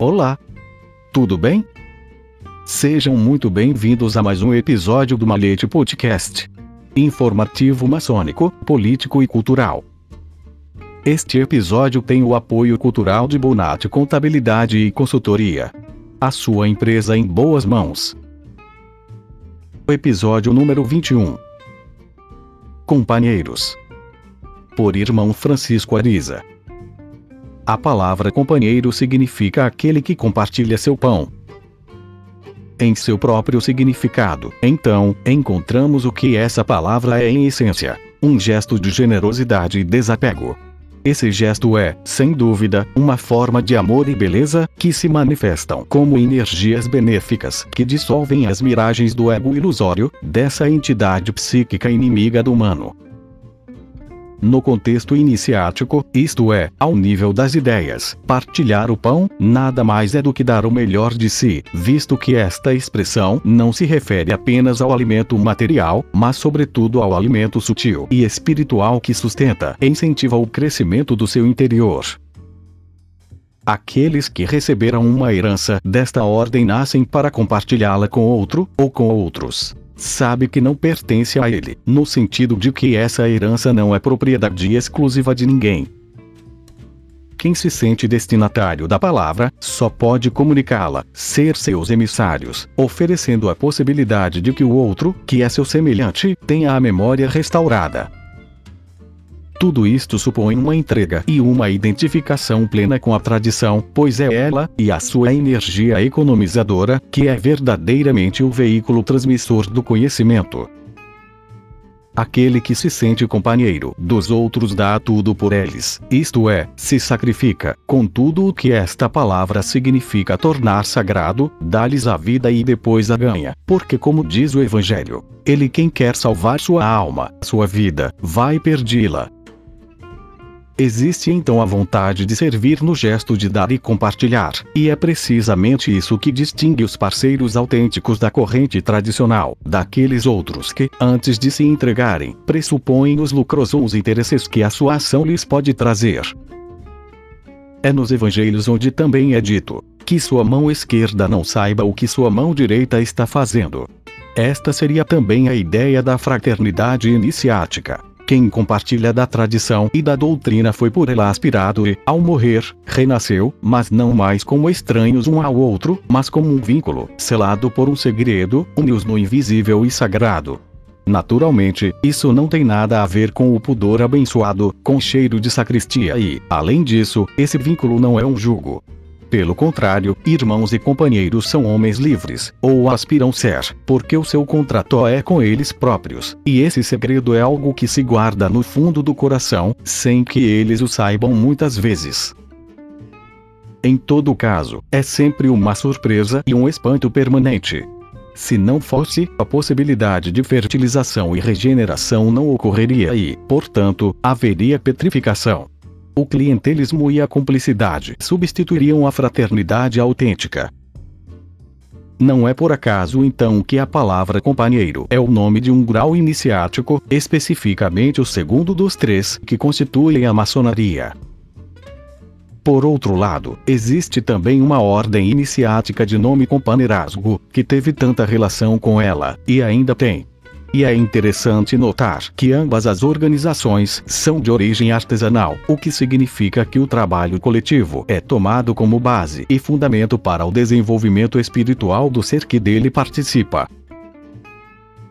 Olá! Tudo bem? Sejam muito bem-vindos a mais um episódio do Malete Podcast. Informativo maçônico, político e cultural. Este episódio tem o apoio cultural de Bonatti Contabilidade e Consultoria. A sua empresa em boas mãos. Episódio número 21. Companheiros. Por irmão Francisco Ariza. A palavra companheiro significa aquele que compartilha seu pão. Em seu próprio significado, então, encontramos o que essa palavra é em essência: um gesto de generosidade e desapego. Esse gesto é, sem dúvida, uma forma de amor e beleza, que se manifestam como energias benéficas que dissolvem as miragens do ego ilusório, dessa entidade psíquica inimiga do humano. No contexto iniciático, isto é, ao nível das ideias, partilhar o pão, nada mais é do que dar o melhor de si, visto que esta expressão não se refere apenas ao alimento material, mas sobretudo ao alimento sutil e espiritual que sustenta e incentiva o crescimento do seu interior. Aqueles que receberam uma herança desta ordem nascem para compartilhá-la com outro, ou com outros sabe que não pertence a ele, no sentido de que essa herança não é propriedade exclusiva de ninguém. Quem se sente destinatário da palavra, só pode comunicá-la, ser seus emissários, oferecendo a possibilidade de que o outro, que é seu semelhante, tenha a memória restaurada. Tudo isto supõe uma entrega e uma identificação plena com a tradição, pois é ela, e a sua energia economizadora, que é verdadeiramente o veículo transmissor do conhecimento. Aquele que se sente companheiro dos outros dá tudo por eles, isto é, se sacrifica, com tudo o que esta palavra significa tornar sagrado, dá-lhes a vida e depois a ganha, porque como diz o Evangelho, ele quem quer salvar sua alma, sua vida, vai perdê-la, Existe então a vontade de servir no gesto de dar e compartilhar, e é precisamente isso que distingue os parceiros autênticos da corrente tradicional, daqueles outros que, antes de se entregarem, pressupõem os lucros ou os interesses que a sua ação lhes pode trazer. É nos evangelhos onde também é dito que sua mão esquerda não saiba o que sua mão direita está fazendo. Esta seria também a ideia da fraternidade iniciática. Quem compartilha da tradição e da doutrina foi por ela aspirado e, ao morrer, renasceu, mas não mais como estranhos um ao outro, mas como um vínculo, selado por um segredo, unidos no invisível e sagrado. Naturalmente, isso não tem nada a ver com o pudor abençoado, com cheiro de sacristia e, além disso, esse vínculo não é um jugo. Pelo contrário, irmãos e companheiros são homens livres, ou aspiram ser, porque o seu contrato é com eles próprios, e esse segredo é algo que se guarda no fundo do coração, sem que eles o saibam muitas vezes. Em todo caso, é sempre uma surpresa e um espanto permanente. Se não fosse, a possibilidade de fertilização e regeneração não ocorreria e, portanto, haveria petrificação. O clientelismo e a cumplicidade substituiriam a fraternidade autêntica. Não é por acaso então que a palavra companheiro é o nome de um grau iniciático, especificamente o segundo dos três que constituem a maçonaria. Por outro lado, existe também uma ordem iniciática de nome companheirazgo, que teve tanta relação com ela, e ainda tem, e é interessante notar que ambas as organizações são de origem artesanal, o que significa que o trabalho coletivo é tomado como base e fundamento para o desenvolvimento espiritual do ser que dele participa.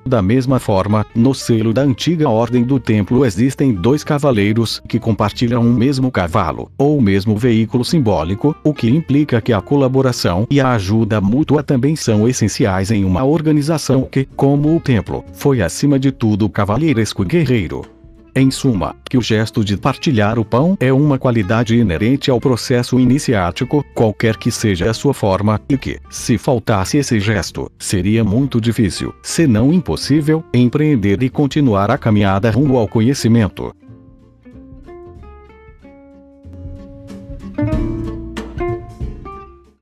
Da mesma forma, no selo da antiga ordem do templo existem dois cavaleiros que compartilham um mesmo cavalo, ou mesmo veículo simbólico, o que implica que a colaboração e a ajuda mútua também são essenciais em uma organização que, como o templo, foi acima de tudo cavalheiresco guerreiro. Em suma, que o gesto de partilhar o pão é uma qualidade inerente ao processo iniciático, qualquer que seja a sua forma, e que, se faltasse esse gesto, seria muito difícil, se não impossível, empreender e continuar a caminhada rumo ao conhecimento.